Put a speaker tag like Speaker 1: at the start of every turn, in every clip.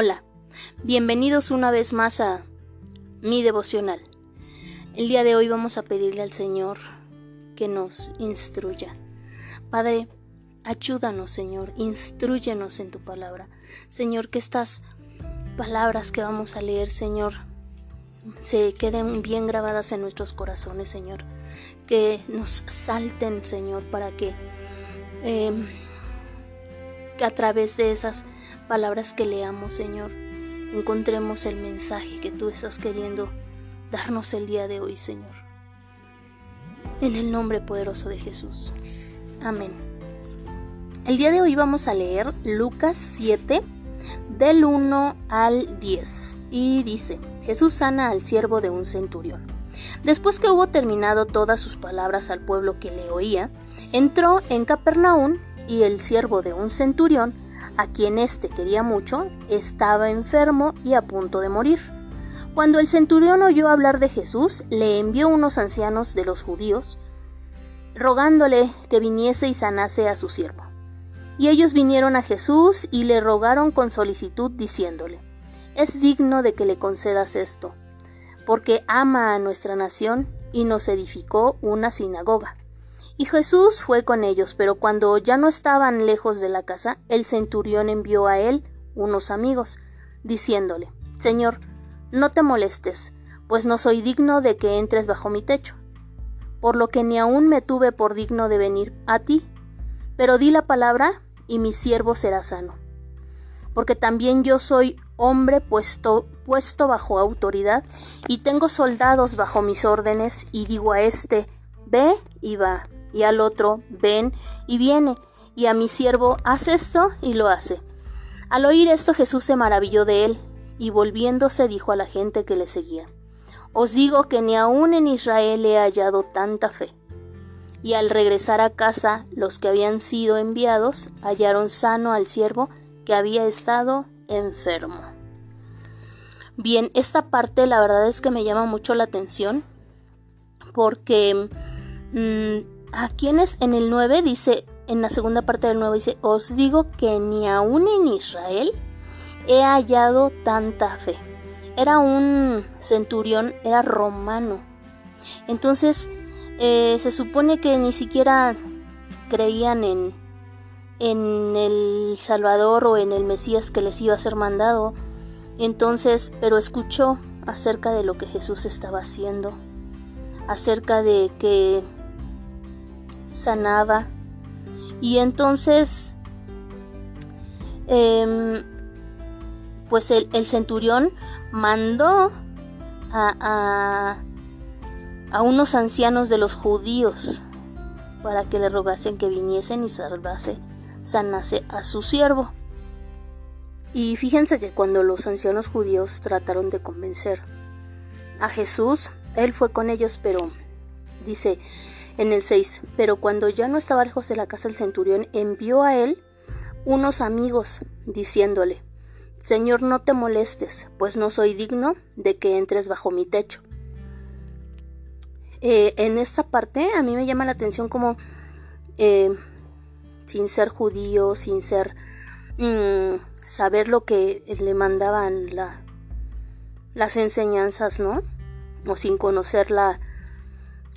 Speaker 1: Hola, bienvenidos una vez más a mi devocional. El día de hoy vamos a pedirle al Señor que nos instruya. Padre, ayúdanos Señor, instruyenos en tu palabra. Señor, que estas palabras que vamos a leer, Señor, se queden bien grabadas en nuestros corazones, Señor. Que nos salten, Señor, para que, eh, que a través de esas palabras que leamos, Señor, encontremos el mensaje que tú estás queriendo darnos el día de hoy, Señor. En el nombre poderoso de Jesús. Amén. El día de hoy vamos a leer Lucas 7 del 1 al 10 y dice, Jesús sana al siervo de un centurión. Después que hubo terminado todas sus palabras al pueblo que le oía, entró en Capernaum y el siervo de un centurión a quien éste quería mucho, estaba enfermo y a punto de morir. Cuando el centurión oyó hablar de Jesús, le envió unos ancianos de los judíos, rogándole que viniese y sanase a su siervo. Y ellos vinieron a Jesús y le rogaron con solicitud, diciéndole, Es digno de que le concedas esto, porque ama a nuestra nación y nos edificó una sinagoga. Y Jesús fue con ellos, pero cuando ya no estaban lejos de la casa, el centurión envió a él unos amigos, diciéndole, Señor, no te molestes, pues no soy digno de que entres bajo mi techo, por lo que ni aun me tuve por digno de venir a ti, pero di la palabra y mi siervo será sano. Porque también yo soy hombre puesto, puesto bajo autoridad, y tengo soldados bajo mis órdenes, y digo a este, ve y va y al otro, ven y viene, y a mi siervo, haz esto y lo hace. Al oír esto Jesús se maravilló de él, y volviéndose dijo a la gente que le seguía, Os digo que ni aun en Israel he hallado tanta fe. Y al regresar a casa, los que habían sido enviados hallaron sano al siervo que había estado enfermo. Bien, esta parte la verdad es que me llama mucho la atención porque mm, a quienes en el 9 dice, en la segunda parte del 9 dice, os digo que ni aún en Israel he hallado tanta fe. Era un centurión, era romano. Entonces, eh, se supone que ni siquiera creían en, en el Salvador o en el Mesías que les iba a ser mandado. Entonces, pero escuchó acerca de lo que Jesús estaba haciendo, acerca de que sanaba. Y entonces, em, pues el, centurión mandó a, a, unos ancianos de los judíos para que le rogasen que viniesen y salvase, sanase a su siervo. Y fíjense que cuando los ancianos judíos trataron de convencer a Jesús, él fue con ellos, pero dice, en el 6, pero cuando ya no estaba lejos de la casa el centurión, envió a él unos amigos, diciéndole, Señor, no te molestes, pues no soy digno de que entres bajo mi techo. Eh, en esta parte a mí me llama la atención como, eh, sin ser judío, sin ser, mm, saber lo que le mandaban la, las enseñanzas, ¿no? O sin conocer la,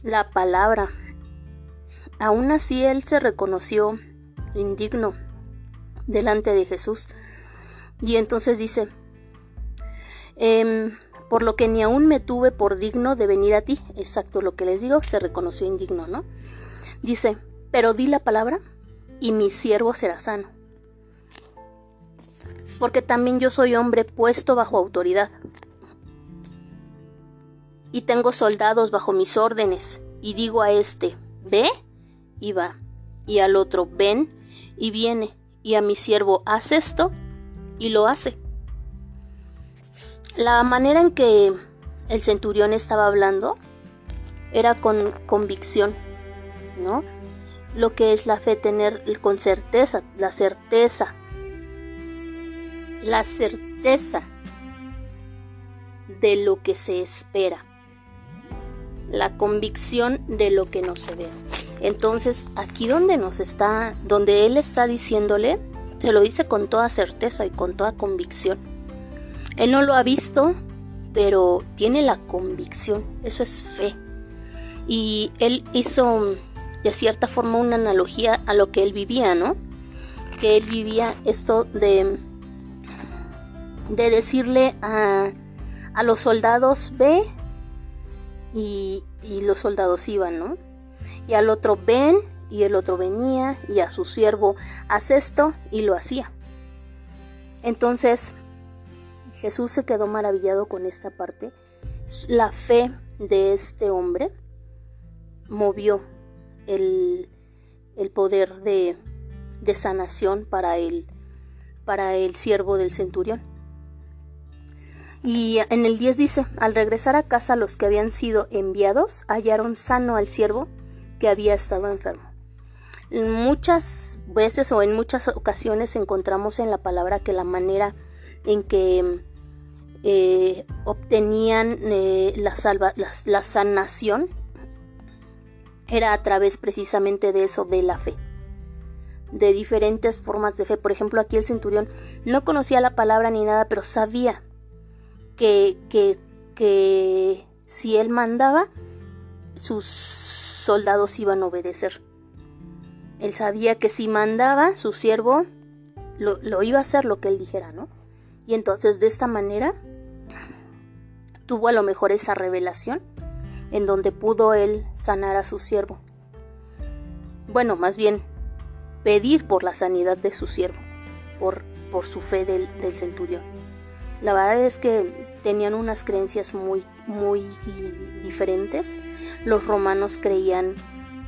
Speaker 1: la palabra. Aún así él se reconoció indigno delante de Jesús. Y entonces dice, em, por lo que ni aún me tuve por digno de venir a ti. Exacto lo que les digo, se reconoció indigno, ¿no? Dice, pero di la palabra y mi siervo será sano. Porque también yo soy hombre puesto bajo autoridad. Y tengo soldados bajo mis órdenes. Y digo a este, ve y va, y al otro ven y viene, y a mi siervo haz esto y lo hace. La manera en que el centurión estaba hablando era con convicción, ¿no? Lo que es la fe, tener con certeza, la certeza, la certeza de lo que se espera, la convicción de lo que no se ve. Entonces, aquí donde nos está, donde él está diciéndole, se lo dice con toda certeza y con toda convicción. Él no lo ha visto, pero tiene la convicción, eso es fe. Y él hizo de cierta forma una analogía a lo que él vivía, ¿no? Que él vivía esto de, de decirle a, a los soldados, ve, y, los soldados iban, ¿no? Y al otro ven, y el otro venía, y a su siervo, haz esto, y lo hacía. Entonces, Jesús se quedó maravillado con esta parte. La fe de este hombre movió el, poder de, de, sanación para el, para el siervo del centurión. Y en el 10 dice, al regresar a casa los que habían sido enviados hallaron sano al siervo que había estado enfermo. Muchas veces o en muchas ocasiones encontramos en la palabra que la manera en que eh, obtenían eh, la, salva, la sanación era a través precisamente de eso, de la fe, de diferentes formas de fe. Por ejemplo, aquí el centurión no conocía la palabra ni nada, pero sabía que, que, que si él mandaba, sus soldados iban a obedecer. Él sabía que si mandaba, su siervo lo, lo, iba a hacer lo que él dijera, ¿no? Y entonces de esta manera tuvo a lo mejor esa revelación en donde pudo él sanar a su siervo. Bueno, más bien pedir por la sanidad de su siervo, por, por su fe del, centurión. La verdad es que tenían unas creencias muy, muy diferentes. Los romanos creían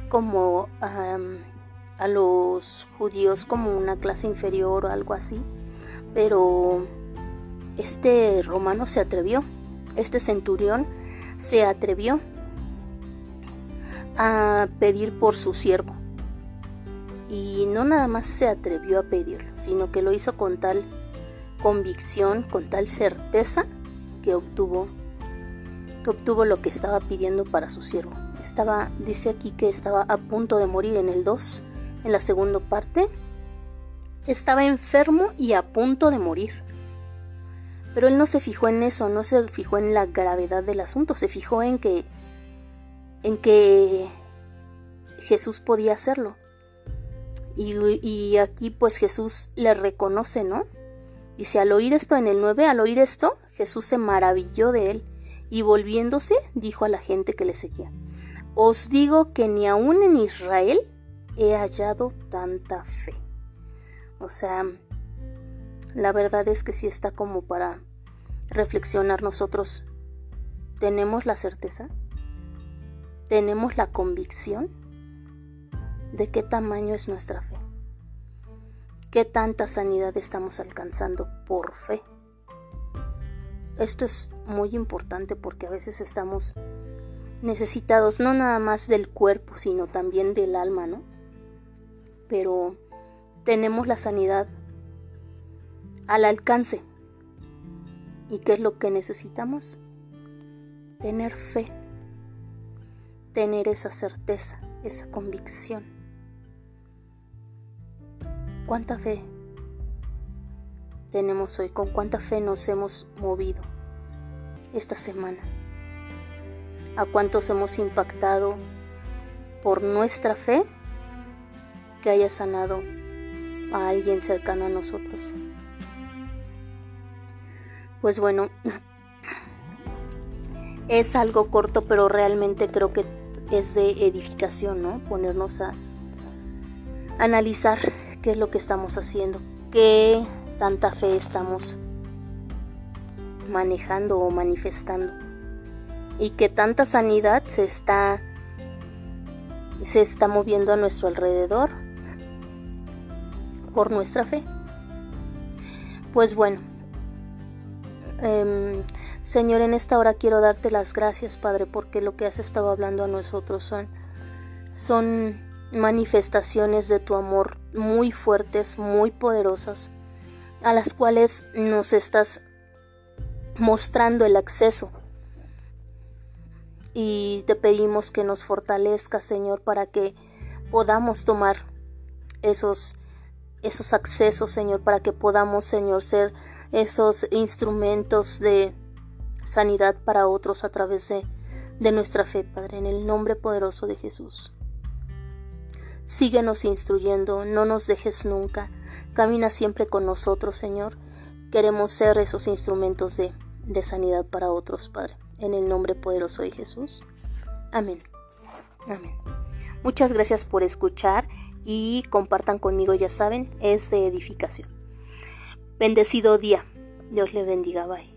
Speaker 1: como a los judíos como una clase inferior o algo así, pero este romano se atrevió, este centurión se atrevió a pedir por su siervo. Y no nada más se atrevió a pedirlo, sino que lo hizo con tal convicción, con tal certeza que obtuvo que obtuvo lo que estaba pidiendo para su siervo. Estaba dice aquí que estaba a punto de morir en el 2, en la segunda parte. Estaba enfermo y a punto de morir. Pero él no se fijó en eso, no se fijó en la gravedad del asunto, se fijó en que en que Jesús podía hacerlo. Y, aquí pues Jesús le reconoce, ¿no? Dice, al oír esto en el 9, al oír esto, Jesús se maravilló de él y volviéndose dijo a la gente que le seguía, os digo que ni aún en Israel he hallado tanta fe. O sea, la verdad es que sí está como para reflexionar nosotros. ¿Tenemos la certeza? tenemos la convicción de qué tamaño es nuestra fe, qué tanta sanidad estamos alcanzando por fe. Esto es muy importante porque a veces estamos necesitados no nada más del cuerpo, sino también del alma, ¿no? Pero tenemos la sanidad al alcance. ¿Y qué es lo que necesitamos? Tener fe tener esa certeza, esa convicción. ¿Cuánta fe tenemos hoy? ¿Con cuánta fe nos hemos movido esta semana? ¿A cuántos hemos impactado por nuestra fe que haya sanado a alguien cercano a nosotros? Pues bueno, es algo corto, pero realmente creo que es de edificación, ¿no? Ponernos a analizar qué es lo que estamos haciendo, qué tanta fe estamos manejando o manifestando y qué tanta sanidad se está se está moviendo a nuestro alrededor por nuestra fe. Pues bueno, eh, Señor, en esta hora quiero darte las gracias, Padre, porque lo que has estado hablando a nosotros son, son manifestaciones de tu amor muy fuertes, muy poderosas, a las cuales nos estás mostrando el acceso. Y te pedimos que nos fortalezca, Señor, para que podamos tomar esos, esos accesos, Señor, para que podamos, Señor, ser esos instrumentos de sanidad para otros a través de, de nuestra fe, Padre, en el nombre poderoso de Jesús. Síguenos instruyendo, no nos dejes nunca, camina siempre con nosotros, Señor. Queremos ser esos instrumentos de, sanidad para otros, Padre, en el nombre poderoso de Jesús. Amén. Amén. Muchas gracias por escuchar y compartan conmigo, ya saben, es de edificación. Bendecido día. Dios le bendiga. Bye.